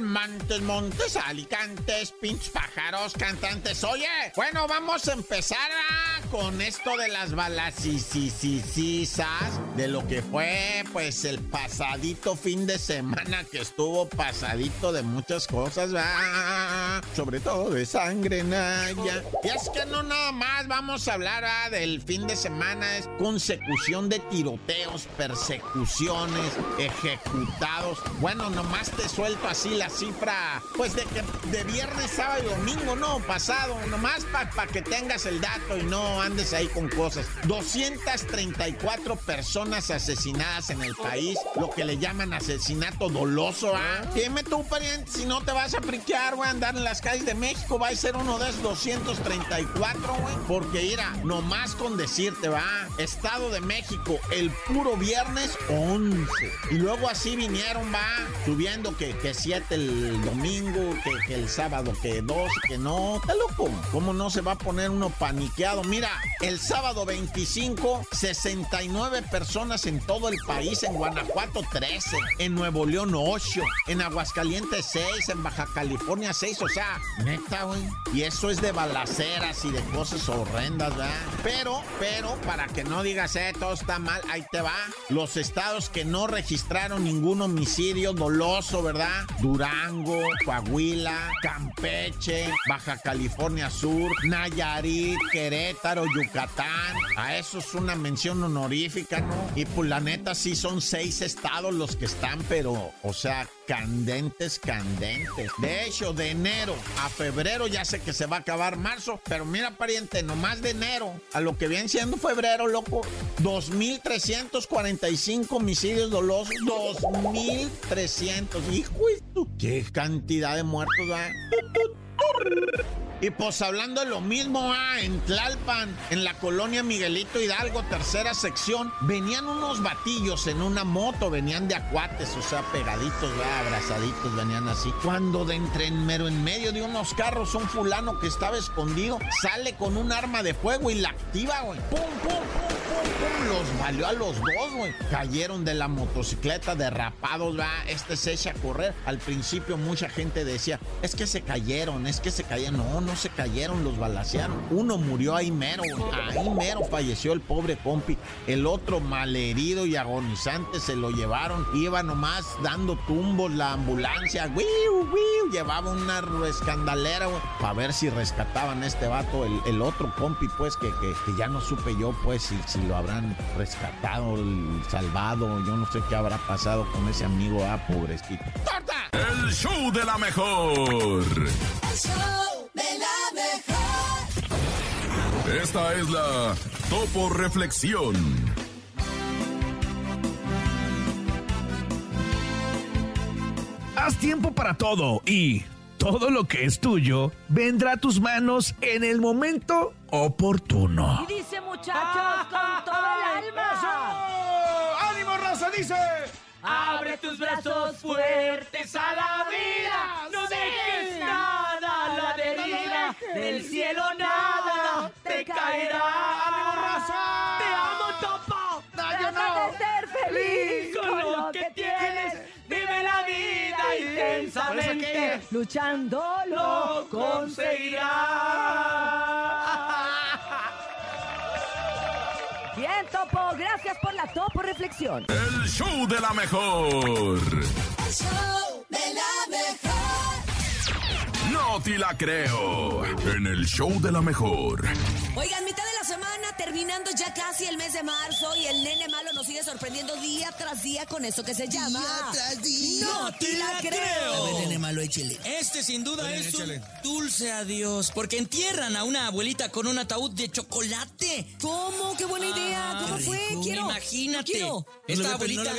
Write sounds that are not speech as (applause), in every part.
¡Gol! Montes, alicantes, pinches pájaros, cantantes. Oye, bueno, vamos a empezar ah, con esto de las balacisisisisas, de lo que fue, pues, el pasadito fin de semana que estuvo pasadito de muchas cosas, ¿va? sobre todo de sangre, Naya. Y es que no nada más vamos a hablar ah, del fin de semana, es consecución de tiroteos, persecuciones, ejecutados. Bueno, nomás te suelto así la cifra, pues de que de viernes, sábado y domingo, no, pasado, nomás para que tengas el dato y no andes ahí con cosas. 234 personas asesinadas en el país, lo que le llaman asesinato doloso, ¿ah? Dime tú, pariente, si no te vas a friquear, güey, andar en las calles de México, va a ser uno de esos 234, güey. Porque, mira, nomás con decirte, va, Estado de México, el puro viernes, 11. Y luego así vinieron, va, subiendo que, que 7 el domingo, que, que el sábado, que 2, que no. Está loco. ¿Cómo no se va a poner uno paniqueado? Mira, el sábado 25, 69 personas en todo el país, en Guanajuato 13, en Nuevo León 8, en Aguascalientes 6, en Baja California 6, o sea, neta, güey. Y eso es de balaceras y de cosas horrendas, ¿verdad? Pero, pero, para que no digas, eh, todo está mal, ahí te va. Los estados que no registraron ningún homicidio doloso, ¿verdad? Durango, Coahuila, Campeche, Baja California Sur, Nayarit, Querétaro, Yucatán. A eso es una mención honorífica, ¿no? Y pues la neta sí son seis estados los que están, pero, o sea, candentes, candentes. De hecho, de enero a febrero ya sé que se va a acabar marzo, pero mira, pariente, nomás de enero a lo que viene siendo febrero, loco, 2.345 homicidios dolosos, 2.300. Hijo, qué cantidad de muertos, ¿verdad? Y pues hablando de lo mismo, ah, en Tlalpan, en la colonia Miguelito Hidalgo, tercera sección, venían unos batillos en una moto, venían de acuates, o sea, pegaditos, abrazaditos, venían así. Cuando de entre en mero en medio de unos carros, un fulano que estaba escondido sale con un arma de fuego y la activa, güey. ¡Pum, pum, pum, Los valió a los dos, güey. Cayeron de la motocicleta derrapados, va. Este se echa a correr. Al principio mucha gente decía, es que se cayeron, es que se cayeron. No, no se cayeron, los balacearon. Uno murió ahí mero, güey. Ahí mero falleció el pobre compi. El otro malherido y agonizante se lo llevaron. Iba nomás dando tumbos la ambulancia. ¡Wiu, wiu! Llevaba una escandalera, güey. Para ver si rescataban a este vato. El, otro compi, pues, que, que, que ya no supe yo, pues, si, si lo habrán rescatado, salvado. Yo no sé qué habrá pasado con ese amigo, ah, pobrecito. ¡Corta! El show de la mejor. El show de la mejor. Esta es la Topo Reflexión. Haz tiempo para todo y todo lo que es tuyo vendrá a tus manos en el momento oportuno. Y dice muchachos con todo el alma. ¡Ánimo, raza! Dice. Abre tus brazos fuertes a la vida. No dejes nada a la deriva. Del cielo nada te caerá. ¡Ánimo, raza! Te amo, Topo. Trata de ser feliz con lo que tienes. Intensamente. Luchando lo conseguirás. (laughs) Bien, Topo. Gracias por la Topo Reflexión. El show de la mejor. El show de la mejor. No te la creo. En el show de la mejor. Oigan, semana, terminando ya casi el mes de marzo y el nene malo nos sigue sorprendiendo día tras día con eso que se llama... ¡No te la creo! Nene malo, échele. Este sin duda es un dulce adiós, porque entierran a una abuelita con un ataúd de chocolate. ¿Cómo? ¡Qué buena idea! ¿Cómo fue? rico. Quiero. Imagínate. Quiero. Esta abuelita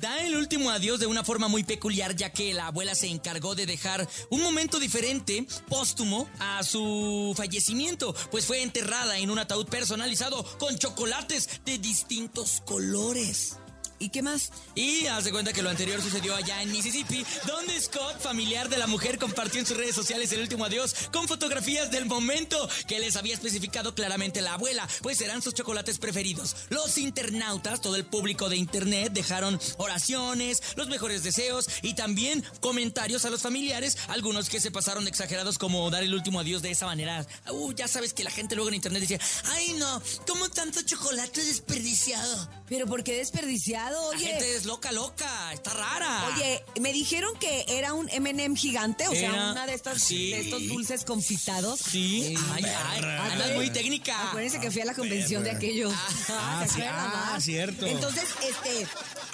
da el último adiós de una forma muy peculiar, ya que la abuela se encargó de dejar un momento diferente, póstumo, a su fallecimiento, pues fue enterrada en un ataúd personalizado con chocolates de distintos colores. ¿Y qué más? Y haz de cuenta que lo anterior sucedió allá en Mississippi, donde Scott, familiar de la mujer, compartió en sus redes sociales el último adiós con fotografías del momento que les había especificado claramente la abuela, pues eran sus chocolates preferidos. Los internautas, todo el público de internet, dejaron oraciones, los mejores deseos y también comentarios a los familiares, algunos que se pasaron exagerados como dar el último adiós de esa manera. Uh, ya sabes que la gente luego en internet decía, ay no, ¿cómo tanto chocolate desperdiciado? Pero ¿por qué desperdiciado? La Oye, gente es loca, loca, está rara. Oye, me dijeron que era un M&M gigante, o sea, una de estas sí. de estos dulces confitados. Sí, ay, ay, andas muy técnica. Acuérdense que fui a la convención de aquellos. (laughs) Ah, ¿se sí, ah, cierto. Entonces, este,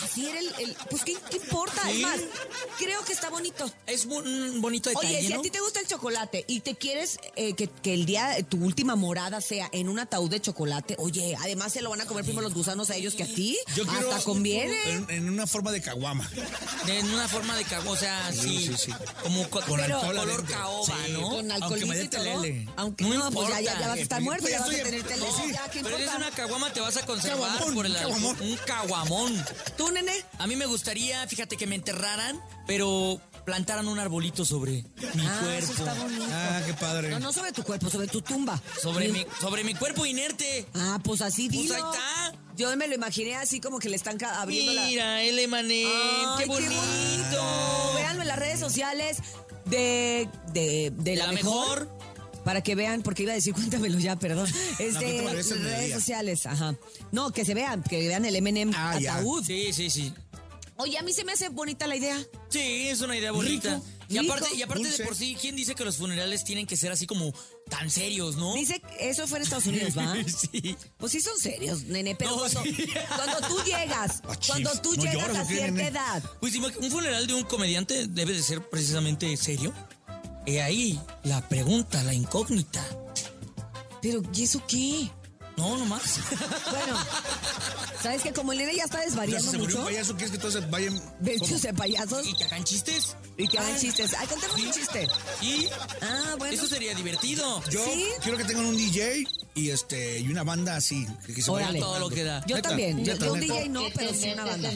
así era el, el- pues ¿qué, qué importa? Es Sí. más, creo que está bonito. Es un bonito detalle, Oye, si ¿no? a ti te gusta el chocolate y te quieres eh, que, que el día, tu última morada sea en un ataúd de chocolate, oye, además se lo van a comer primero los gusanos a ellos que a ti. Yo quiero Hasta conviene. En, en una forma de caguama. En una forma de cago, o sea, sí, sí, sí. como co- Con pero alcohol color adentro. caoba, Sí. ¿no? Con Aunque alcoholito me dé telele. Aunque No no, pues ya, ya, ya vas a estar Pues muerto, ya ya vas a tener telele. sí. ya, ¿qué Pero eres una caguama, te vas a conservar Caguamón, por el caguamón. un caguamón. ¿Tú, nene? A mí me gustaría, fíjate, que me enterraran, pero plantaran un arbolito sobre mi ah, eso cuerpo. está bonito. Ah, qué padre. No, no sobre tu cuerpo, sobre tu tumba. Sobre mi, sobre mi cuerpo inerte. Ah, pues así Pues dilo. ahí está. Yo me lo imaginé así como que le están abriendo la... Mira, el Emanet, Ay, qué bonito. Véanlo en las redes sociales de, de, de la, la mejor. Para que vean, porque iba a decir, (laughs) cuéntamelo ya, perdón. Este, redes sociales, ajá. No, que se vean, que vean el M&M Ah, ya. ataúd. Sí, sí, sí. Oye, a mí se me hace bonita la idea. Sí, es una idea bonita. Rico, y aparte, rico, y aparte de por sí, ¿quién dice que los funerales tienen que ser así como tan serios, no? Dice que eso fue en Estados Unidos, ¿va? (laughs) sí. Pues sí son serios, nene, pero No, cuando, sí. cuando tú llegas, Ah, chis, cuando tú no llegas a ¿o qué, cierta nene? edad, Pues un funeral de un comediante debe de ser precisamente serio. He ahí la pregunta, la incógnita. pero ¿y eso qué? No, nomás. Bueno, (laughs) ¿sabes que como el nene ya está desvariando se mucho? un payaso, ¿quieres que todos se vayan? Vestidos de payasos ¿Y que hagan chistes? y que hagan Ah, chistes. Ay, contemos un chiste. Y Ah, bueno. eso sería divertido. Yo ¿Sí? quiero que tengan un DJ y este y una banda así. Que, que se Órale. Todo lo que da. Yo Neta, también. Yo, neta, yo un. DJ no, pero sí una banda.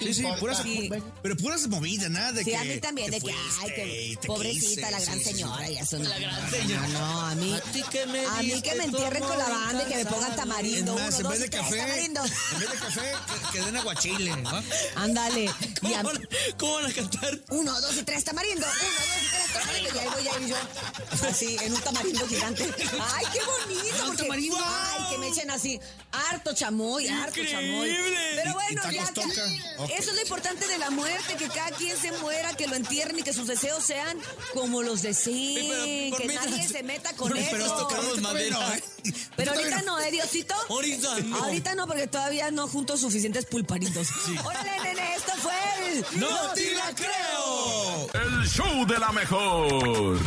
Sí, sí, puras, Sí. pero puras movidas, nada de Sí, que. a mí también, de que, ay, que pobrecita quise, la gran sí, sí, sí. señora y eso. No, La gran señora. No, no, a mí, A ti que me a mí que me entierren con la banda y que me pongan tamarindo. más, uno, en dos, vez de tres, café, tamarindo. en vez de café, que, que den aguachile, ¿no? Ándale. (laughs) Y ¿Cómo, a- van, cómo van a cantar? uno, dos y tres tamarindo. Uno, dos y tres tamarindo. Y ahí voy a ir yo. Así, en un tamarindo gigante. (laughs) Ay, qué bonito. Ay, que me echen así. Harto chamoy, harto chamoy. Increíble. Pero bueno, ya. tacos que- toca. Ok. Eso es lo importante de la muerte, que cada quien se muera, que lo entierren y que sus deseos sean como los deseen. Que nadie se meta con Pero eso. esto madera. (laughs) Pero ahorita no, ¿eh, Diosito? Ahorita no. Ahorita no, porque todavía no junto suficientes pulparitos. Órale, nene, esto fue el... ¡No te la creo! El show de la mejor.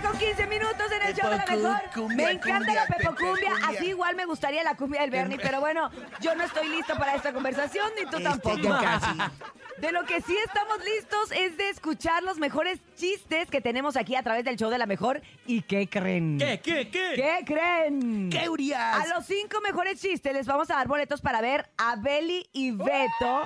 7 con 15 minutos en el show de la mejor. cumbia, me encanta cumbia, la Pepo Pepe Cumbia. cumbia. Así igual me gustaría la cumbia del Bernie. Pero bueno, yo no estoy listo para esta conversación, ni tú Este, tampoco. casi. De lo que sí estamos listos es de escuchar los mejores chistes que tenemos aquí a través del show de la mejor. ¿Y qué creen? ¿Qué, qué, qué? ¿Qué creen? ¿Qué, Urias? A los cinco mejores chistes les vamos a dar boletos para ver a Beli y Beto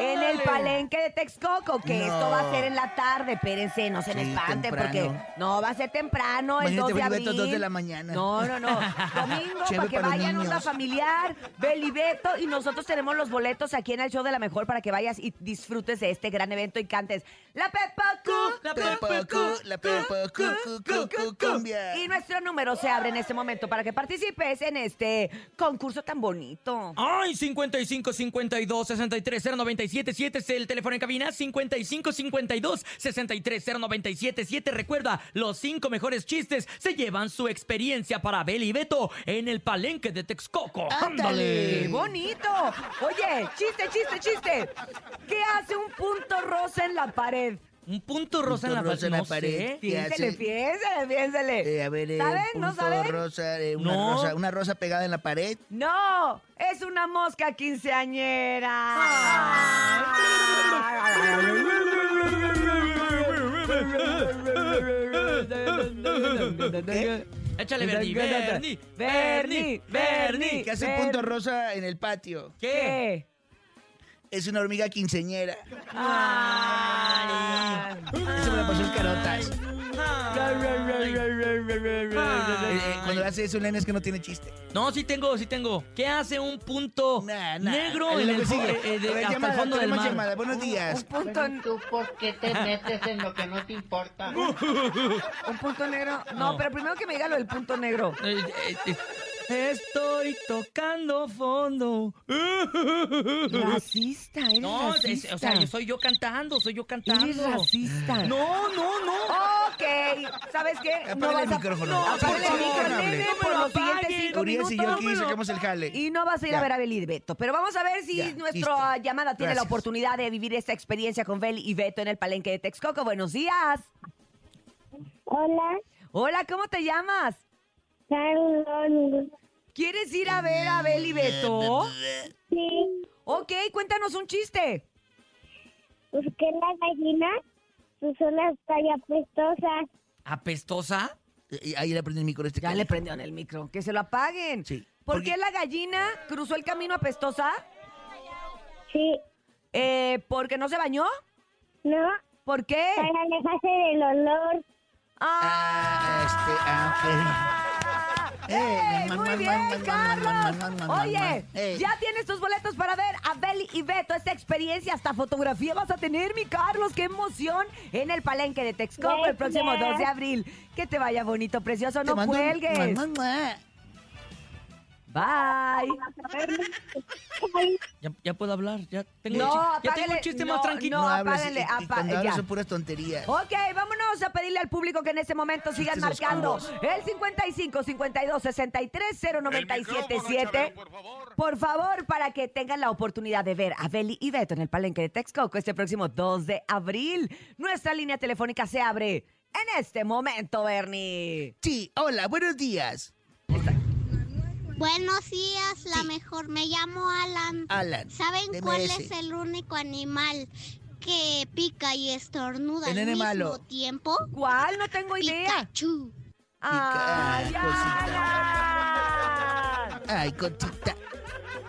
en el palenque de Texcoco, que No. esto va a ser en la tarde. Espérense, no se me espanten, porque no va a ser temprano, el Imagínate, 2 de abril. Beto, dos de la mañana. No, no, no. (laughs) Domingo, para que para vayan onda familiar, Beli y Beto, y nosotros tenemos los boletos aquí en el show de la mejor para que vayas y disfrutes de este gran evento y cantes La Pepa Cu, La Pepo cu, la cu, cu, cu, cumbia. y nuestro número se abre en este momento para que participes en este concurso tan bonito. Ay, 55 52 63 097 7 es el teléfono en cabina. 55 52 63 097 7. Recuerda, los cinco mejores chistes se llevan su experiencia para Beli y Beto en el palenque de Texcoco. ¡Qué bonito! Oye, chiste, chiste, chiste. ¿Qué hace un punto rosa en la pared? Un punto rosa en la, Punto rosa en la no pared. sé. ¿Qué Piénsele, piénsele, piénsele. Eh, a ver, eh, ¿Saben? un ¿No saben? rosa, eh, una, No. rosa, una rosa pegada en la pared. No, es una mosca quinceañera. (laughs) Échale, Bernie, Bernie, Bernie, Bernie. ¿Qué hace un punto rosa en el patio? ¿Qué? ¿Qué? Es una hormiga quinceñera. Ay. Eso me lo pasó en carotas. Eh, eh, cuando hace eso, el nene es que no tiene chiste. No, sí tengo, sí tengo. ¿Qué hace un punto Nah, nah. negro en lo el, que fo- sigue. eh, eh, de- A ver, hasta llamada, el fondo del tenemos mar? llamada. Buenos días. Un punto, ¿Tú por qué te (laughs) metes en lo que no te importa? (laughs) un punto negro. No, No. pero primero que me diga lo del punto negro. Eh, eh, eh, Estoy tocando fondo. (laughs) Racista, eres No, es- racista. o sea, yo soy yo cantando, soy yo cantando. Eres racista. No, no, no. Ok, ¿sabes qué? El micrófono. No, No, el favor, micrófono, no hable. nene, No me por lo los siguientes cinco Urias y yo aquí sacamos el jale. Y no vas a ir Ya. a ver a Beli y Beto. Pero vamos a ver si Ya, nuestra listo. llamada tiene la Gracias. oportunidad de vivir esta experiencia con Beli y Beto en el palenque de Texcoco. Buenos días. Hola, Hola, ¿cómo te llamas? ¿Quieres ir a ver a Beli y Beto? Sí, Ok, cuéntanos un chiste. ¿por qué la gallina sus olas está ya apestosas? ¿Apestosa? Eh, Ahí le prende el micro a este Ya cabrón. le prendió en el micro. Que se lo apaguen. Sí. ¿Por Porque- qué la gallina cruzó el camino apestosa? Sí, Eh, ¿Porque no se bañó? ¿no? ¿Por qué? Para alejarse del olor. Ah, este, ah, ok. Muy man, bien, man, Carlos. Oye, ya tienes tus boletos para ver a Beli y Beto. Esta experiencia, hasta fotografía vas a tener, mi Carlos. ¡Qué emoción! En el palenque de Texcoco el próximo Gracias. 2 de abril. Que te vaya bonito, precioso. Te No cuelgues. Bye. Ya, ya puedo hablar, ya tengo, No, un, ya tengo un chiste no, más tranquilo. no. hables, apáguenle, cuando puras tonterías. Ok, vámonos a pedirle al público que en este momento sigan marcando oscuros. el 55 52 63 0977 por favor. Por favor, para que tengan la oportunidad de ver a Beli y Beto en el Palenque de Texcoco este próximo 2 de abril. Nuestra línea telefónica se abre en este momento, Bernie. Sí, hola, buenos días. Buenos días, la Sí. mejor. Me llamo Alan. Alan. ¿Saben cuál es el único animal que pica y estornuda El al nene mismo malo. tiempo? ¿Cuál? No tengo idea. Pikachu. ¡Ay, Pica- Alan! Ay, cosita.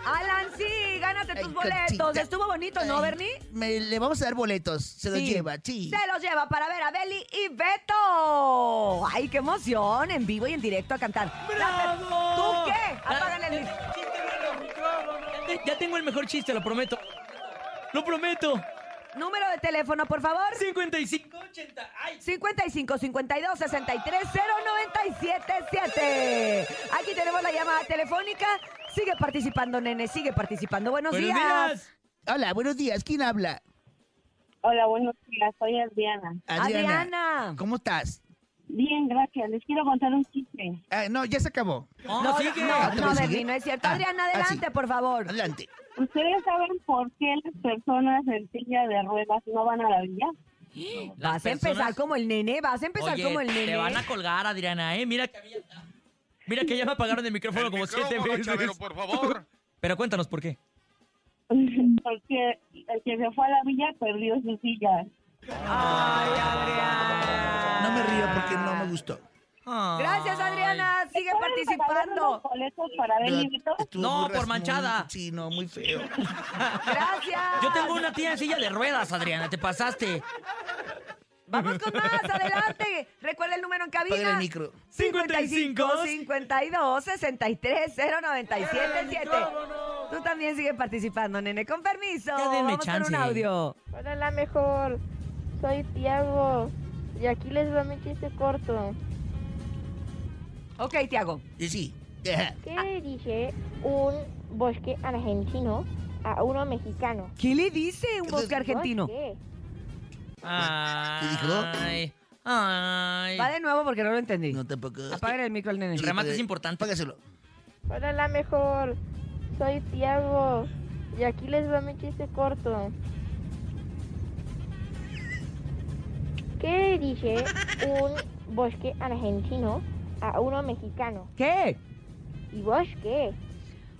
Alan, sí, gánate Ay, tus boletos. Estuvo bonito, ¿no, Ay, Bernie? me- le vamos a dar boletos. Se los Sí. lleva, sí. Se los lleva para ver a Beli y Beto. ¡Ay, qué emoción! En vivo y en directo a cantar. ¡Bravo! ¿Tú qué? Apágale el Ya tengo el mejor chiste, lo prometo. Lo prometo. Número de teléfono, por favor. 55, 80. ¡Ay! 55 52 63 097 7. Aquí tenemos la llamada telefónica. Sigue participando, nene, sigue participando. Buenos, ¡Buenos días. días! Hola, buenos días. ¿Quién habla? Hola, buenos días. Soy Adriana. Adriana. ¿Cómo estás? Bien, gracias. Les quiero contar un chiste. Ah, no, ya se acabó. No, No, sigue. no, Ah, no, ¿todavía Bernie, sigue? no es cierto. Ah, Adriana, ah, sí. adelante, por favor. Adelante. ¿Ustedes saben por qué las personas en silla de ruedas no van a la villa? Vas a empezar personas- como el nene, vas a empezar Oye, como el nene. te van a colgar, Adriana, ¿eh? Mira que a mí ya- Mira que ya me apagaron el micrófono El como siete micrófono, veces. Chavero, por favor. (laughs) Pero cuéntanos por qué. (laughs) Porque el que se fue a la villa perdió su silla. Ay, Adriana. No me río porque no me gustó. Gracias, Adriana. Sigue ¿Pueden pagar unos participando. boletos para No, por manchada. muy- sí, no, muy feo. Gracias. Yo tengo una tía en silla de ruedas, Adriana, te pasaste. Vamos con más, adelante. Recuerda el número en cabina. El micro. 55 52 63 097 7. Tú también sigue participando, nene. Con permiso. Ya denme Vamos chance. con un audio. Hola, la mejor. Soy Tiago. Y aquí les va mi chiste corto. Ok, Tiago. Y sí. (laughs) ¿Qué dice un bosque argentino a uno mexicano? ¿Qué le dice un bosque argentino? ¿Bosque? Ay, dijo? Ay. Ay. Va de nuevo porque no lo entendí. No tampoco. Apaga el micro al nene. El remate es importante. Apágaselo. Hola, la mejor. Soy Tiago. Y aquí les va mi chiste corto. ¿Qué dice un bosque argentino a uno mexicano? ¿Qué? ¿Y vos qué?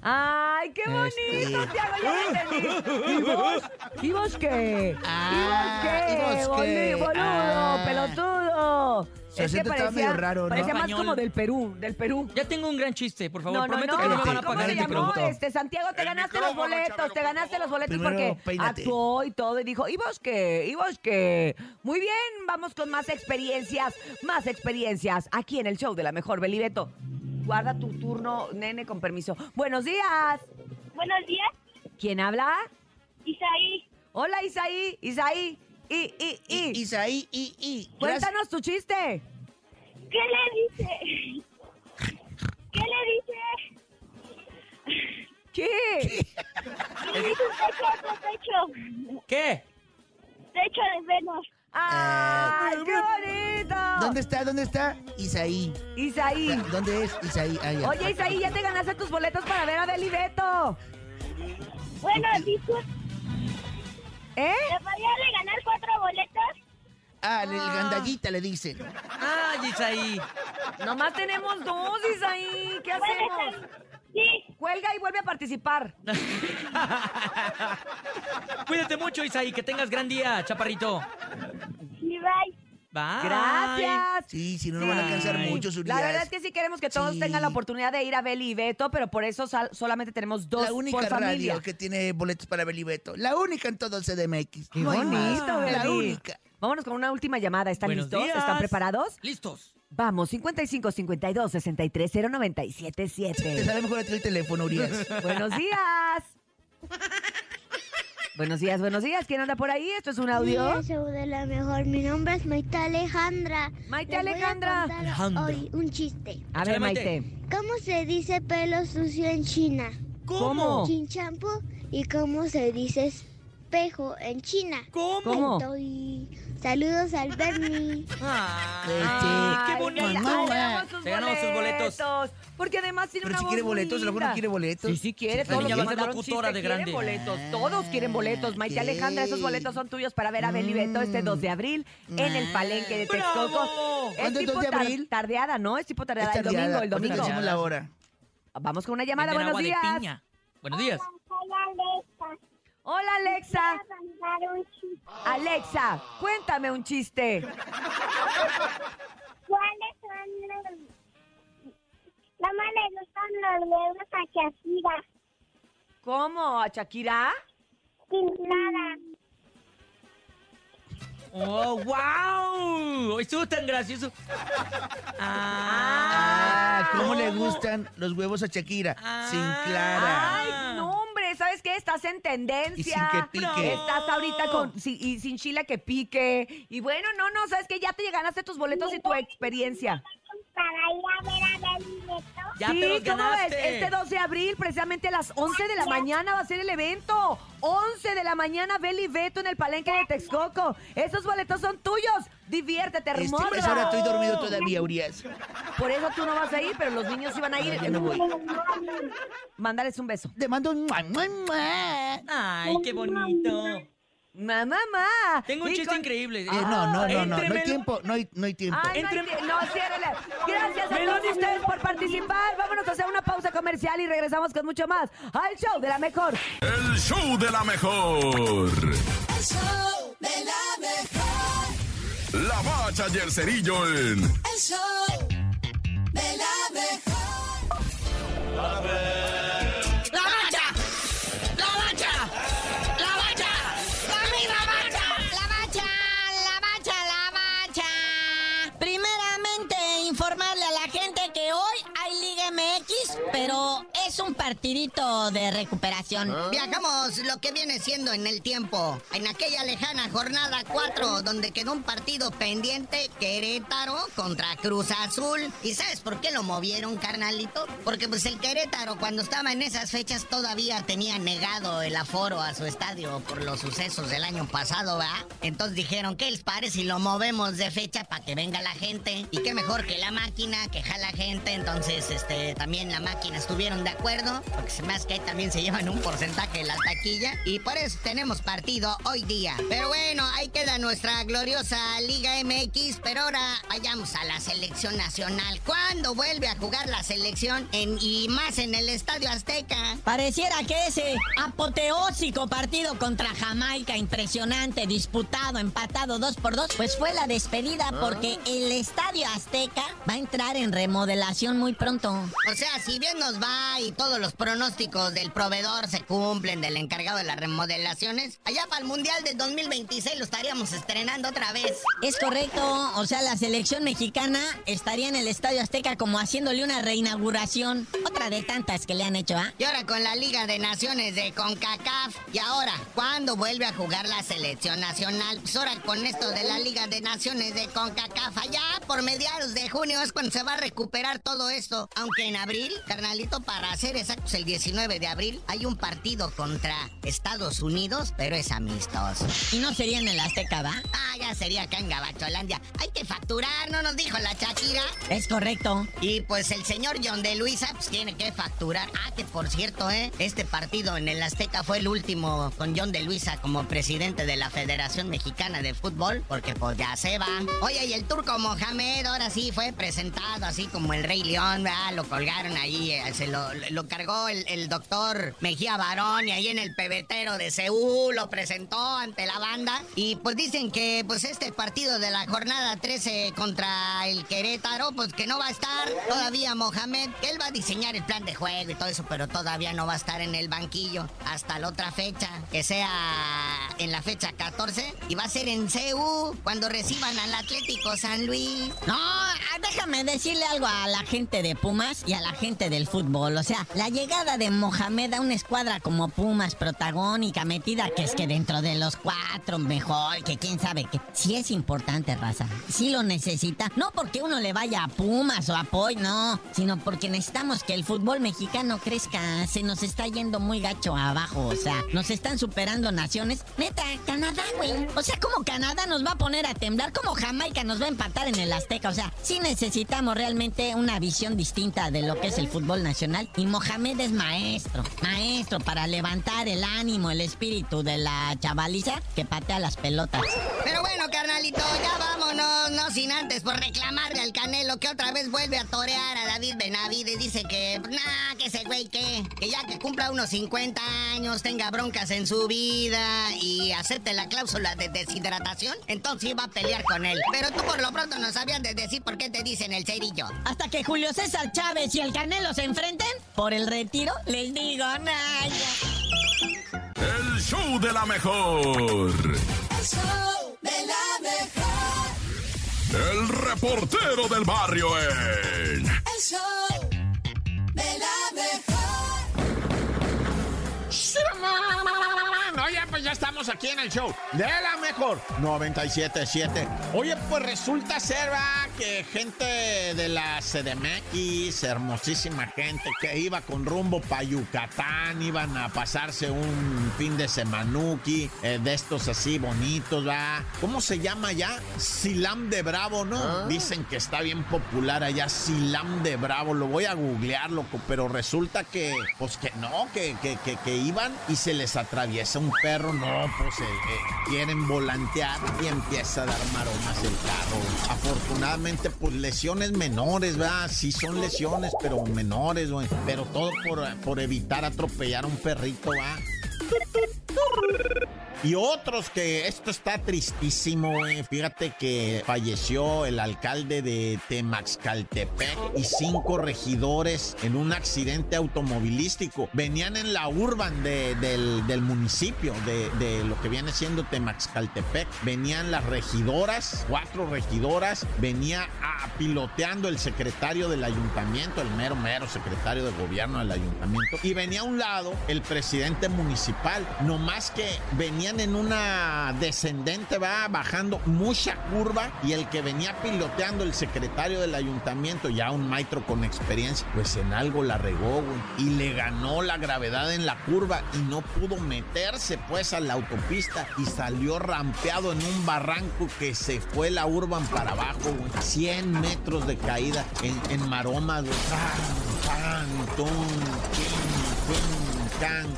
¡Ay, qué bonito, Este. Tiago! Ya lo entendí. ¿Y vos? ¿Y vos qué? Ah, ¿Y ¿y vos vos qué? qué? Boludo, boludo, Ah. pelotudo. Su acento estaba medio raro, ¿no? Parecía más Español. como del Perú, del Perú. Ya tengo un gran chiste, por favor. No, no, Prometo no. que no me van a ¿Cómo pagar se llamó? Este, Santiago, te El ganaste los micrófono, boletos, Chabelo, te ganaste los boletos Primero, porque peínate. actuó y todo y dijo, ¿y vos qué? ¿Y vos qué? Muy bien, vamos con más experiencias, más experiencias aquí en el show de la mejor Belibeto. Guarda tu turno, nene, con permiso. Buenos días. Buenos días, ¿Quién habla? Isaí. Hola, Isaí. Isaí. Y, y, y. Isaí, y, y. Gracias. Cuéntanos tu chiste. ¿Qué le dice? ¿Qué le dice? ¿Qué? Le dice un techo a otro techo. ¿Qué? Techo de Venus. ¡Ay, qué bonito! ¿Dónde está? ¿Dónde está? Isaí. Isaí. ¿Dónde es Isaí? Ah. Oye, Isaí, ya te ganaste tus boletos para ver a Beli Beto. Bueno, disculpe, ¿Eh? ¿le podría regalar cuatro boletos? Ah, el gandallita le dicen. Ay, Isaí. Nomás tenemos dos, Isaí. ¿Qué hacemos? Sí, Cuelga y vuelve a participar. (laughs) Cuídate mucho, Isaí. Que tengas gran día, chaparrito. sí, bye. Bye. Gracias. Sí, si no, no van a alcanzar Ay. mucho, La verdad es que sí queremos que todos Sí. tengan la oportunidad de ir a Beli y Beto, pero por eso sal- solamente tenemos dos La única por familia. radio que tiene boletos para Belibeto. La única en todo el CDMX. Qué No hay más. bonito, Beli. La única. Vámonos con una última llamada. ¿Están Buenos listos? días. ¿Están preparados? Listos. Vamos, 55 52 63 097 Te 7. sale mejor a ti el teléfono, Urias. Buenos días. (laughs) buenos días, buenos días. ¿Quién anda por ahí? Esto es un audio. show de la mejor. Mi nombre es Maite Alejandra. Maite Les voy a Alejandra. Hoy un chiste. A ver, Maite. ¿Cómo se dice pelo sucio en China? ¿Cómo? Chinchampo. ¿Y cómo se dice espejo en China? ¿Cómo? ¿Cómo? Estoy- Saludos al Bernie. Ay, Este, qué bonito. Se ganó sus boletos. Porque además tiene Pero una si voz quiere boletos, a lo mejor no linda. quiere boletos. Sí, sí quiere. Sí, Todos los que va a ser mandaron locutora chiste de grande. quieren boletos. Todos quieren boletos. Maite. Alejandra, esos boletos son tuyos para ver a Beli Beto este 2 de abril en el palenque de Texcoco. ¡Bravo! Es ¿Cuándo es tipo 2 de tar- abril? tardeada, ¿no? Es tipo tardeada. Es el domingo, el domingo. decimos la hora. Vamos con una llamada. Venden Buenos días. Buenos días. Hola, Alexa. Alexa, cuéntame un chiste. ¿Cuáles son los... No me le gustan los huevos a Shakira. ¿Cómo? ¿A Shakira? Sin nada. ¡Oh, wow! Estuvo tan gracioso. Ah, ¿cómo le gustan los huevos a Shakira? Ah. Sin Clara. Ay, no. Estás en tendencia. Y sin que pique. Estás ahorita con si- y sin chile que pique. Y bueno, no, no, ¿sabes qué? Ya te ganaste tus boletos y tu experiencia. Para ir a ver. Ya sí, te los ¿cómo ves? Este 2 de abril, precisamente a las 11 de la mañana va a ser el evento. 11 de la mañana, Beli Beto en el palenque de Texcoco. Esos boletos son tuyos. Diviértete, Este, hermoso. pues ahora estoy dormido todavía, Urias. Por eso tú no vas a ir, pero los niños sí van a ir. No, yo no voy. Mándales un beso. Te mando un... Ay, qué bonito. Mamá, mamá. Tengo un Y chiste con- increíble. Eh, no, no, no, no. No hay tiempo, no hay, no hay tiempo. Ay, no, hay Entre- tie- no, ciérrele. Gracias a todos ustedes por participar. Vámonos a hacer una pausa comercial y regresamos con mucho más al show de la mejor. El show de la mejor. El show de la mejor. La bacha y el cerillo en El show partidito de recuperación. Viajamos lo que viene siendo en el tiempo. En aquella lejana jornada 4, donde quedó un partido pendiente, Querétaro contra Cruz Azul. ¿Y sabes por qué lo movieron, carnalito? Porque pues el Querétaro, cuando estaba en esas fechas, todavía tenía negado el aforo a su estadio por los sucesos del año pasado, ¿verdad? Entonces dijeron, ¿qué les parece si lo movemos de fecha para que venga la gente? Y qué mejor que la máquina, que jala gente. Entonces, este, también la máquina estuvieron de acuerdo ¿no? Porque se me hace que ahí también se llevan un porcentaje de la taquilla. Y por eso tenemos partido hoy día. Pero bueno, ahí queda nuestra gloriosa Liga MX. Pero ahora vayamos a la selección nacional. ¿Cuándo vuelve a jugar la selección? En, y más en el Estadio Azteca. Pareciera que ese apoteósico partido contra Jamaica, impresionante, disputado, empatado dos por dos, pues fue la despedida porque el Estadio Azteca va a entrar en remodelación muy pronto. O sea, si bien nos va y todos los pronósticos del proveedor se cumplen, del encargado de las remodelaciones, allá para el Mundial del 2026 lo estaríamos estrenando otra vez. Es correcto, o sea, la selección mexicana estaría en el Estadio Azteca como haciéndole una reinauguración. Otra de tantas que le han hecho, ¿ah? Y ahora con la Liga de Naciones de CONCACAF. Y ahora, ¿cuándo vuelve a jugar la selección nacional? Pues ahora con esto de la Liga de Naciones de CONCACAF, allá por mediados de junio es cuando se va a recuperar todo esto. Aunque en abril, carnalito, para ser exactos, el 19 de abril, hay un partido contra Estados Unidos, pero es amistoso. Y no sería en el Azteca, ¿va? Ah, ya sería acá en Gabacholandia. Hay que facturar, ¿no nos dijo la Shakira? Es correcto. Y pues el señor John de Luisa pues tiene que facturar. Ah, que por cierto, ¿eh? Este partido en el Azteca fue el último con John de Luisa como presidente de la Federación Mexicana de Fútbol, porque pues ya se va. Oye, y el turco Mohamed ahora sí fue presentado así como el Rey León, ¿verdad? Lo colgaron ahí, eh, se lo, lo el, el doctor Mejía Barón y ahí en el pebetero de Seúl lo presentó ante la banda. Y pues dicen que pues este partido de la jornada 13 contra el Querétaro, pues que no va a estar todavía Mohamed. Él va a diseñar el plan de juego y todo eso, pero todavía no va a estar en el banquillo hasta la otra fecha, que sea en la fecha 14. Y va a ser en CEU cuando reciban al Atlético San Luis. No, ah, déjame decirle algo a la gente de Pumas y a la gente del fútbol. O sea, la llegada de Mohamed a una escuadra como Pumas, protagónica, metida, que es que dentro de los cuatro mejor, que quién sabe que sí es importante, raza. Sí lo necesita. No porque uno le vaya a Pumas o a Poy, no, sino porque necesitamos que el fútbol mexicano crezca. Se nos está yendo muy gacho abajo. O sea, nos están superando naciones. Neta, Canadá, güey. O sea, como Canadá nos va a poner a temblar, como Jamaica nos va a empatar en el Azteca. O sea, sí necesitamos realmente una visión distinta de lo que es el fútbol nacional. Y Mohamed es maestro, maestro para levantar el ánimo, el espíritu de la chavaliza que patea las pelotas. Pero bueno, carnalito, ya vámonos, no sin antes por reclamarle al Canelo que otra vez vuelve a torear a David Benavides. Dice que, nah, que ese güey que, que ya que cumpla unos 50 años, tenga broncas en su vida y acepte la cláusula de deshidratación, entonces iba a pelear con él. Pero tú por lo pronto no sabías de decir por qué te dicen el cerillo. Hasta que Julio César Chávez y el Canelo se enfrenten por el retiro, les digo, nada. El show de la mejor. El show de la mejor. El reportero del barrio en. El show de la mejor. Oye, pues ya aquí en el show de la mejor 977. Oye, pues resulta ser ¿va? que gente de la CDMX, hermosísima gente que iba con rumbo para Yucatán, iban a pasarse un fin de semanuki eh, de estos así bonitos, ¿va? ¿Cómo se llama ya? Silam de Bravo, ¿no? Dicen que está bien popular allá, Silam de Bravo. Lo voy a googlear, loco, pero resulta que, pues que no, que, que, que, que iban y se les atraviesa un perro, no, pues eh, quieren volantear y empieza a dar maromas el carro. Afortunadamente, pues lesiones menores, ¿verdad? Sí son lesiones, pero menores, güey. Pero todo por, por evitar atropellar a un perrito, ¿va? Y otros que esto está tristísimo, güey. Fíjate que falleció el alcalde de Temaxcaltepec y cinco regidores en un accidente automovilístico. Venían en la urban de- del, municipio de, lo que viene siendo Temaxcaltepec. Venían las regidoras, cuatro regidoras. Venía piloteando el secretario del ayuntamiento, el mero, mero secretario de gobierno del ayuntamiento. Y venía a un lado el presidente municipal. No más que en una descendente, va bajando mucha curva. Y el que venía piloteando el secretario del ayuntamiento, ya un maestro con experiencia, pues en algo la regó. Y le ganó la gravedad en la curva y no pudo meterse pues a la autopista y salió rampeado en un barranco que se fue la urban para abajo, güey. 100 metros de caída en, en maromas. Tan, tan,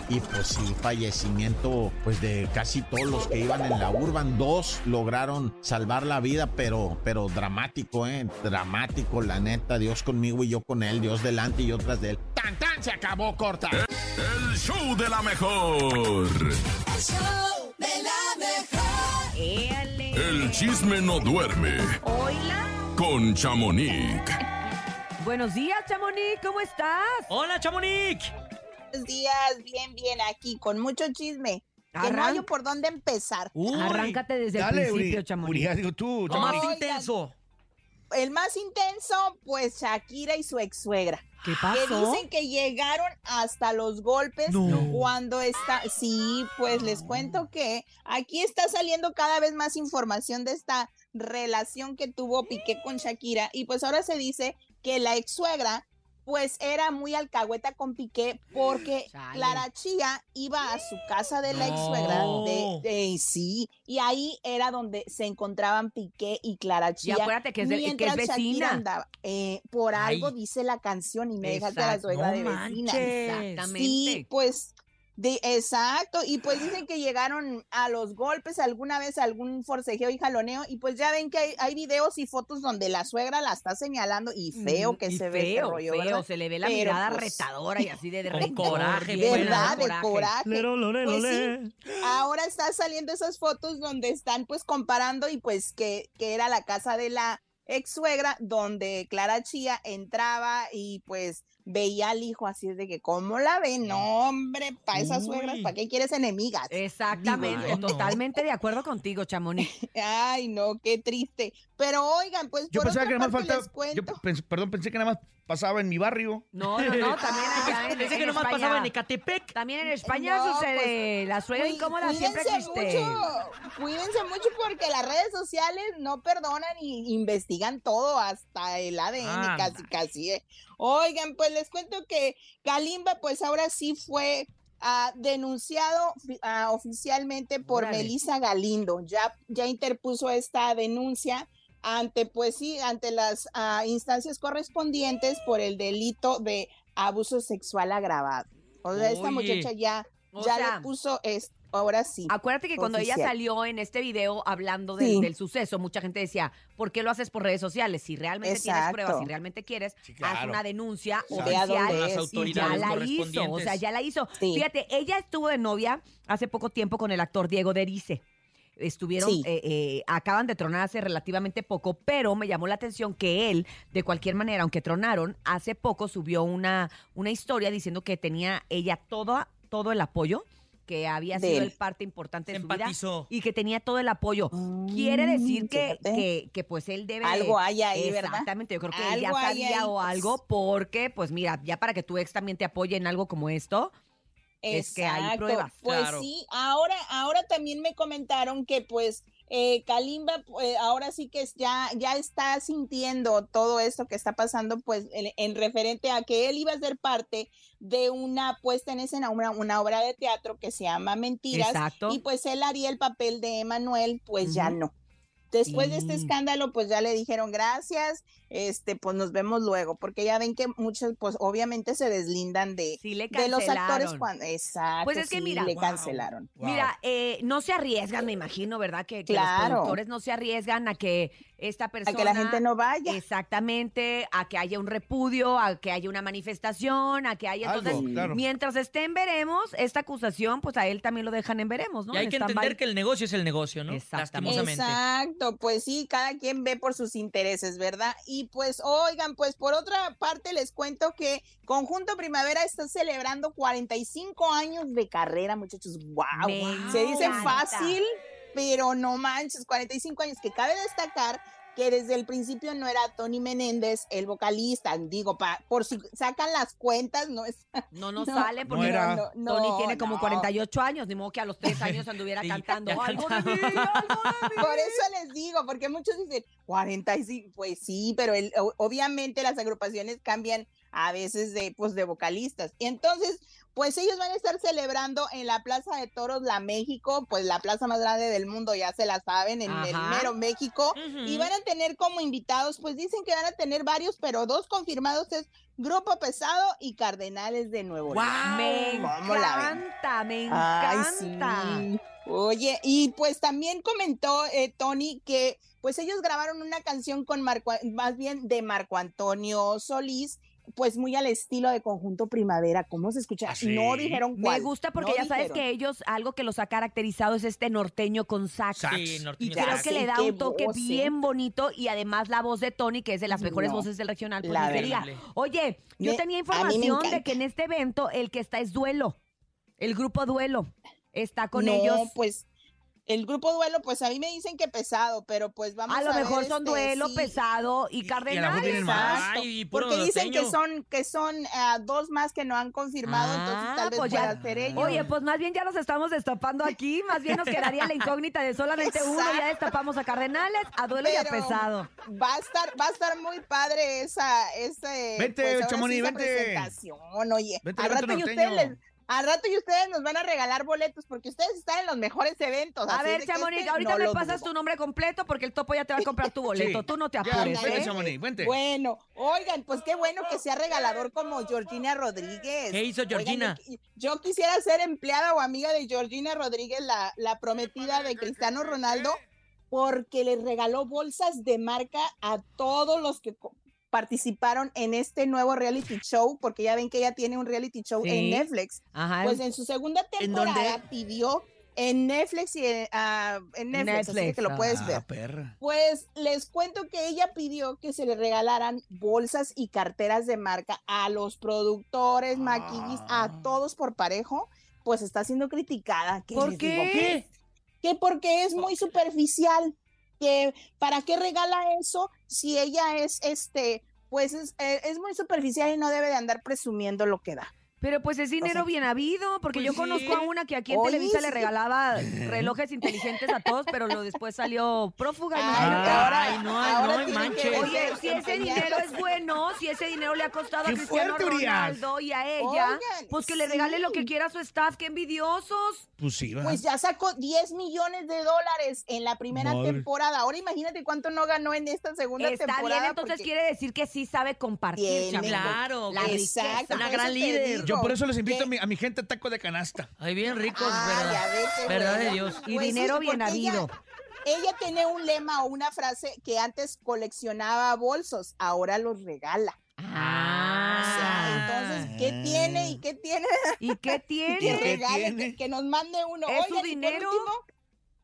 Y pues sí, fallecimiento pues de casi todos los que iban en la urban. Dos lograron salvar la vida, pero, pero dramático, ¿eh? Dramático, la neta. Dios conmigo y yo con él. Dios delante y yo tras de él. ¡Tan, tan! Se acabó, corta. El show de la mejor. El show de la mejor. El chisme no duerme Oila. con Chamonix. Buenos días, Chamonix, ¿cómo estás? Hola, Chamonix. Buenos días, bien, bien, aquí, con mucho chisme. Que no hallo por dónde empezar. Uy, Arráncate desde Dale, el principio. Urias, digo tú, lo más intenso. El más intenso, pues Shakira y su ex suegra. ¿Qué Que pasó? dicen que llegaron hasta los golpes No. cuando está. Sí, pues les cuento que aquí está saliendo cada vez más información de esta relación que tuvo Piqué con Shakira. Y pues ahora se dice que la ex suegra pues era muy alcahueta con Piqué porque Chale. Clara Chía iba a su casa de la ex suegra de, de- sí y ahí era donde se encontraban Piqué y Clara Y Chía acuérdate que es, de- que es vecina. andaba. Eh, por Ay. algo dice la canción y me dejaste a la suegra No de vecina. manches. Exactamente. Sí, pues, de, exacto, y pues dicen que llegaron a los golpes alguna vez, algún forcejeo y jaloneo, y pues ya ven que hay, hay videos y fotos donde la suegra la está señalando y feo que Y se ve ese feo, rollo, feo, ¿verdad? se le ve la Pero, mirada pues, retadora y así de, de (laughs) coraje, bien, pues. ¿Verdad? De coraje. coraje. Lero, lore, Pues lore. Ahora está saliendo esas fotos donde están pues comparando y pues que, que era la casa de la ex suegra donde Clara Chía entraba y pues veía al hijo así es de que ¿cómo la ven? No, hombre, para esas suegras. ¿para qué quieres enemigas? Exactamente, no. totalmente de acuerdo contigo, Chamonix. (laughs) Ay, no, qué triste. Pero oigan, pues Yo por pensaba otra que nada más faltaba. Yo pens- perdón, pensé que nada más pasaba en mi barrio. No, no, no, también (laughs) allá en, Pensé en que nomás España. pasaba en Ecatepec. También en España No, sucede, la suegra Cuí- incómoda siempre cuídense existe. Mucho, cuídense mucho porque las redes sociales no perdonan y investigan todo, hasta el ADN, casi, casi. ¿eh? Oigan, pues les cuento que Kalimba, pues ahora sí fue ah, denunciado ah, oficialmente por Órale. Melissa Galindo. Ya, ya interpuso esta denuncia ante, pues sí, ante las ah, instancias correspondientes por el delito de abuso sexual agravado. O sea, esta muchacha ya, O ya sea, le puso esto, ahora sí. Acuérdate que cuando ella salió en este video hablando del, Sí. del suceso, mucha gente decía, ¿por qué lo haces por redes sociales? Si realmente tienes pruebas, si realmente quieres, Sí, haz una denuncia dónde oficial y ya la hizo, o sea, ya la hizo. Sí. Fíjate, ella estuvo de novia hace poco tiempo con el actor Diego Derice. Estuvieron, Sí. eh, eh, acaban de tronar hace relativamente poco, pero me llamó la atención que él, de cualquier manera, aunque tronaron, hace poco subió una, una historia diciendo que tenía ella todo, todo el apoyo, que había De sido él. el parte importante de su vida y que tenía todo el apoyo. Quiere decir Mm, que, fíjate. que, que, pues él debe... Algo hay ahí, ¿verdad? Exactamente, yo creo que él ya sabía o pues. algo porque, pues mira, ya para que tu ex también te apoye en algo como esto, es que hay pruebas. Pues Claro. sí, ahora, ahora también me comentaron que pues eh, Kalimba pues, ahora sí que ya, ya está sintiendo todo esto que está pasando pues en, en referente a que él iba a ser parte de una puesta en escena, una, una obra de teatro que se llama Mentiras Exacto. y pues él haría el papel de Emanuel, pues ya no. Después de este escándalo, pues ya le dijeron gracias, este, pues nos vemos luego, porque ya ven que muchos, pues obviamente se deslindan de, Sí le de los actores cuando, exacto, Pues es que sí, mira, le Wow. cancelaron. Mira, eh, no se arriesgan, me imagino, ¿verdad? Que, que los Claro. productores no se arriesgan a que esta persona... A que la gente no vaya. Exactamente, a que haya un repudio, a que haya una manifestación, a que haya... Algo, Entonces, claro. mientras esté en veremos, esta acusación, pues a él también lo dejan en veremos, ¿no? Y hay En que entender que el negocio es el negocio, ¿no? Exactamente. Lastimosamente. Exacto, pues sí, cada quien ve por sus intereses, ¿verdad? Y pues, oigan, pues por otra parte les cuento que Conjunto Primavera está celebrando 45 años de carrera, muchachos. ¡Wow! Me Se dice encanta. fácil, pero no manches, 45 años, que cabe destacar que desde el principio no era Tony Menéndez el vocalista, digo, pa- por si sacan las cuentas, no es... (laughs) No nos No, sale porque no era. no, no, Tony tiene como no. 48 años, ni modo que a los 3 (laughs) años anduviera Sí, cantando algo de cantaba. mí, algo de mí. Por eso les digo, porque muchos dicen 45, pues sí, pero el- o- obviamente las agrupaciones cambian a veces de, pues, de vocalistas. Y entonces, pues ellos van a estar celebrando en la Plaza de Toros La México, pues la plaza más grande del mundo, ya se la saben, en el Ajá. mero México, y van a tener como invitados, pues dicen que van a tener varios, pero dos confirmados es Grupo Pesado y Cardenales de Nuevo León. Me ¿Cómo la ven? encanta, me Ay, encanta. sí. Oye, y pues también comentó eh, Tony que pues ellos grabaron una canción con Marco, más bien de Marco Antonio Solís, pues muy al estilo de Conjunto Primavera. ¿Cómo se escucha? No dijeron Me cuál. gusta porque no ya sabes que ellos, algo que los ha caracterizado es este norteño con sax. Sí, y creo que le da un toque voz, ¿eh? bien bonito y además la voz de Tony, que es de las mejores No, voces del regional, pues la. Oye, yo Me- tenía me información de que en este evento el que está es Duelo, el grupo Duelo. Está con no, ellos. pues el grupo duelo, pues a mí me dicen que pesado, pero pues vamos a A lo ver, mejor son este, duelo, sí. pesado y, Y lo cardenales. vienen más. Ay, puro porque dicen que son que son ah, dos más que no han confirmado, entonces Ah, tal vez pues ya- pueda ser ellos. Oye, pues más bien ya nos estamos destapando aquí, más bien nos quedaría la incógnita de solamente uno, ya destapamos a Cardenales, a duelo y a pesado. Va a estar, va a estar muy padre esa, ese, Vente, pues, ahora sí vente. presentación, oye. Vente, al vente, rato y norteño. ustedes les- al rato y ustedes nos van a regalar boletos porque ustedes están en los mejores eventos. A así ver, Chamonix, este ahorita no me pasas dudo. tu nombre completo porque el topo ya te va a comprar tu (laughs) boleto. Sí. Tú no te Ya, apures, vente, ¿eh? Chamonix, vente. Bueno, oigan, pues qué bueno que sea regalador como Georgina Rodríguez. ¿Qué hizo Oigan, Georgina? yo, yo quisiera ser empleada o amiga de Georgina Rodríguez, la, la prometida de Cristiano Ronaldo, porque le regaló bolsas de marca a todos los que participaron en este nuevo reality show, porque ya ven que ella tiene un reality show Sí. en Netflix. Ajá. Pues en su segunda temporada pidió en Netflix y en, ah, en Netflix, así Netflix, que lo puedes Ah, ver. perra. Pues les cuento que ella pidió que se le regalaran bolsas y carteras de marca a los productores, maquillistas, Ah. a todos por parejo, pues está siendo criticada. ¿Qué ¿Por qué? Que porque es muy superficial, que para qué regala eso si ella es este, pues es, eh, es muy superficial y no debe de andar presumiendo lo que da. Pero pues es dinero sea, bien habido, porque pues yo sí. conozco a una que aquí en Oye, Televisa le regalaba (laughs) relojes inteligentes a todos, pero lo después salió prófuga. Ay, ahora- Ay, no, ahora no manches. Oye, si ese dinero es bueno, si ese dinero le ha costado a ¡Qué Cristiano! Ronaldo y a ella, Oigan, pues que le regale lo que quiera a su staff, qué envidiosos. Pues sí, va. Pues ya sacó 10 millones de dólares en la primera Madre. temporada. Ahora imagínate cuánto no ganó en esta segunda Está temporada. bien, entonces quiere decir que sí sabe compartir, Tiene. Claro, La riqueza. Una gran líder. Yo por eso les invito que- a mi, a mi gente a taco de canasta. Ay, bien ricos, Ah, ¿verdad? ¿Verdad de. Dios? Y Pues sí, dinero bien ella- habido. Ella tiene un lema o una frase que antes coleccionaba bolsos, ahora los regala. Ah. O sea, entonces, ¿qué tiene y qué tiene? ¿Y qué (laughs) que tiene? ¿Qué regale, tiene? que, que nos mande uno. ¿Es su Oigan, y por dinero? último-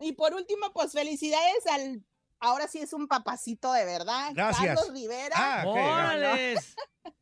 Y por último, pues felicidades al, ahora sí es un papacito de verdad, Gracias. Carlos Rivera. Ah. (laughs)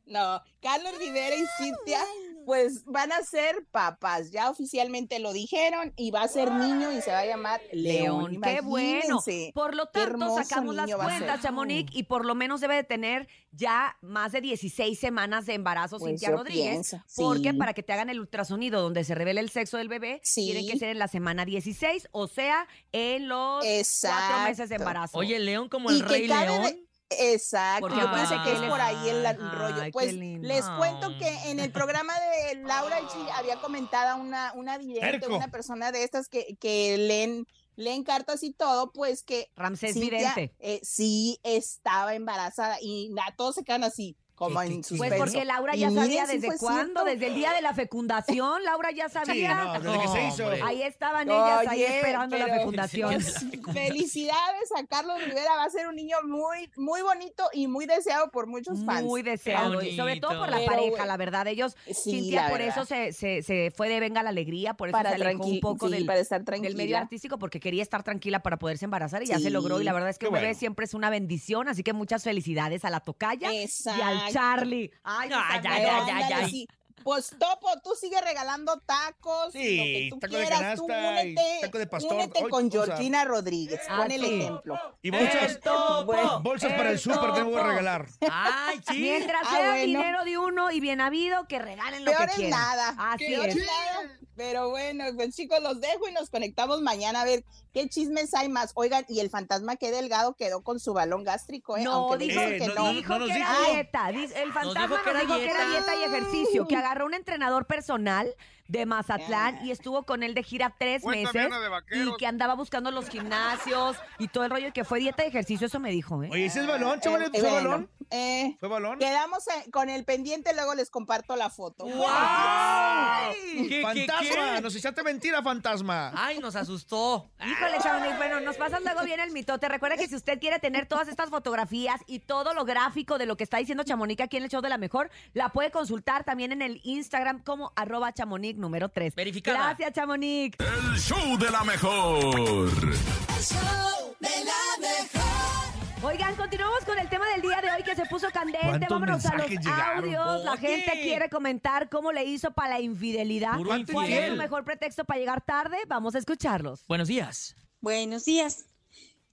No, Carlos Rivera y Cintia, pues van a ser papás, ya oficialmente lo dijeron, y va a ser niño y se va a llamar León. León, qué bueno. Por lo tanto, sacamos las cuentas, Chamonix, y por lo menos debe de tener ya más de 16 semanas de embarazo Pues Cintia Rodríguez. pienso, Porque sí. para que te hagan el ultrasonido donde se revele el sexo del bebé, Sí. tienen que ser en la semana 16, o sea, en los cuatro meses de embarazo. Oye, León como el Rey León. de- Exacto, Porque yo pensé que es por ahí el Ay, rollo. Pues les cuento que en el programa de Laura G había comentado una, una vidente, una persona de estas que, que leen, leen cartas y todo, pues que Ramsés Cintia, Vidente. eh, sí estaba embarazada y na- todos se quedan así, como ¿Qué, qué, en? Pues porque Laura ya sabía desde cuándo, cierto. desde el día de la fecundación, Laura ya Sí, sabía. no, desde que se hizo. hombre. Ahí estaban ellas, ahí Oye, esperando la fecundación. Pues, (laughs) felicidades a Carlos Rivera, va a ser un niño muy, muy bonito y muy deseado por muchos fans. Muy deseado, y sobre todo por la Pero, pareja, la verdad. Ellos, Sí, Cintia, por verdad. eso se, se, se fue de Venga la Alegría, por eso Para se alejó un poco sí, del, para estar del tranquila. medio artístico porque quería estar tranquila para poderse embarazar y ya se logró. Y la verdad es que bebé bueno. siempre es una bendición, así que muchas felicidades a la tocaya y al. Charlie. Ay, ay, ay, Ándale, ay. sí. Pues Topo, tú sigues regalando tacos, Sí, lo que tú taco de quieras, tú canasta y únete, taco de pastor. únete Hoy, con o sea, Georgina Rodríguez, Ah, pon el ejemplo. Y bolsas, topo, bolsas para el el súper que topo. regalar. ¡Ay, sí! Mientras Ah, sea bueno. dinero de uno y bien habido, que regalen lo Peor que es quieran. nada, Así peor es nada. Pero bueno, pues chicos, los dejo y nos conectamos mañana a ver qué chismes hay más. Oigan, y el fantasma que delgado quedó con su balón gástrico, ¿eh? No, Aunque dijo, que no. dijo que era dijo. dieta. El fantasma dijo nos que era dijo que era dieta y ejercicio, que agarró un entrenador personal de Mazatlán y estuvo con él de gira tres meses y que andaba buscando los gimnasios y todo el rollo y que fue dieta y ejercicio, eso me dijo, ¿eh? Oye, ¿ese es balón, chaval? Eh, ¿Fue bueno, balón? eh, ¿Fue balón? quedamos eh, con el pendiente, luego les comparto la foto. ¿Qué, qué, ¡Fantasma! qué? ¡Nos echaste mentira, fantasma! Ay, nos asustó. Híjole, Chamonix, bueno, nos pasas luego bien el mitote. Recuerda que si usted quiere tener todas estas fotografías y todo lo gráfico de lo que está diciendo Chamonix aquí en el show de la mejor, la puede consultar también en el Instagram como arroba chamonix número 3. Verificada. Gracias, Chamonix. El show de la mejor. El show de la mejor. Oigan, continuamos con el tema del día de hoy que se puso candente. ¿Cuántos Vámonos a los llegaron? audios. La gente quiere comentar cómo le hizo para la infidelidad. ¿Cuál es su mejor pretexto para llegar tarde? Vamos a escucharlos. Buenos días. Buenos días.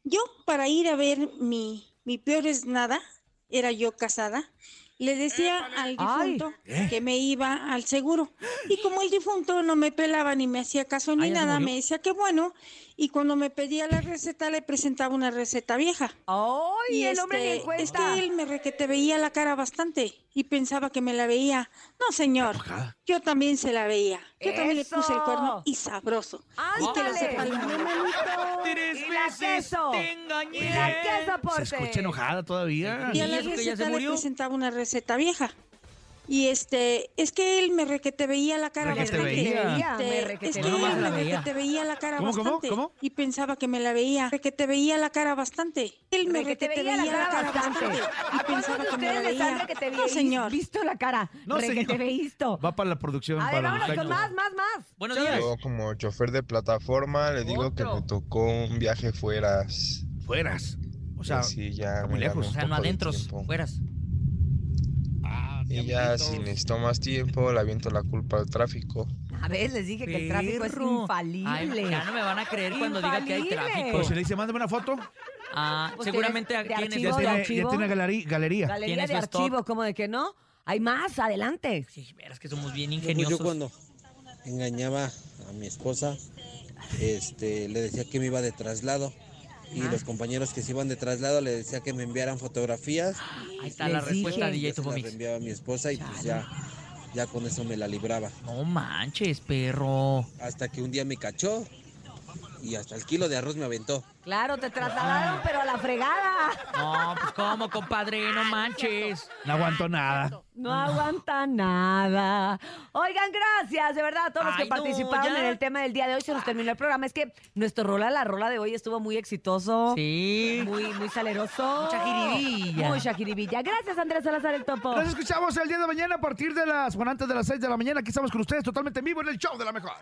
Yo, para ir a ver mi, mi peor es nada, era yo casada, le decía al Ay. difunto que me iba al seguro. Y como el difunto no me pelaba ni me hacía caso ni Ah, nada, me decía que bueno. Y cuando me pedía la receta, le presentaba una receta vieja. ¡Ay, Y el hombre este, cuenta! es que él me requete veía la cara bastante y pensaba que me la veía. No, señor, yo también se la veía. Yo también le puse el cuerno y sabroso. Y que lo ¡Ándale! sepa el. Tres ¡Y la veces queso! te engañé. ¡Y la queso, Se escucha enojada todavía. Y a ¿Y la eso que ya se receta le murió? presentaba una receta vieja. Y este, es que él me requete veía la cara Requete bastante. veía. Me requete es que veía. Él me veía. requete veía la cara ¿Cómo, cómo, bastante. cómo? Y pensaba que me la veía. Requete veía la cara bastante. Él me Requete requete veía veía la cara bastante. ¿A Y pensaba que me la veía. sale que te No, señor. visto la cara? No, Requete señor. visto. Va para la producción. A ver, vámonos con más, más, más. Buenos días. Yo como chofer de plataforma le digo que me tocó un viaje fueras. Fueras. O sea, ya muy lejos. O sea, no tiempo. fueras. Y ya si necesito más tiempo, le aviento la culpa al tráfico. A ver, les dije que el tráfico es Perro. infalible. Ay, ya no me van a creer cuando diga que hay Infalible. tráfico. pero si le dice, mándame una foto, Ah, Pues seguramente tienes de archivo, ya tiene, ya archivo. tiene galería. galería. Galería Tiene de su stock. archivo, como de que no. Hay más, adelante. Sí, verás que somos bien Pues ingeniosos. yo cuando engañaba a mi esposa, este, le decía que me iba de traslado. Y los compañeros que se iban de traslado le decía que me enviaran fotografías. Ahí está la respuesta, dije. DJ las Topomix. reenviaba a mi esposa y pues ya, ya con eso me la libraba. No manches, perro. Hasta que un día me cachó y hasta el kilo de arroz me aventó. Claro, te trasladaron, pero a la fregada. No, pues cómo, compadre, no manches. No aguanto nada. No aguanta nada. Oigan, gracias, de verdad, a todos los que no, participaron ya. en el tema del día de hoy. Se nos terminó el programa. Es que nuestro rola, la rola de hoy estuvo muy exitoso. Sí. Muy, muy saleroso. Mucha jiribilla. Mucha jiribilla. Gracias, Andrés Salazar, el topo. Nos escuchamos el día de mañana a partir de las, bueno, antes de las 6 de la mañana. Aquí estamos con ustedes totalmente en vivo en el show de la mejor.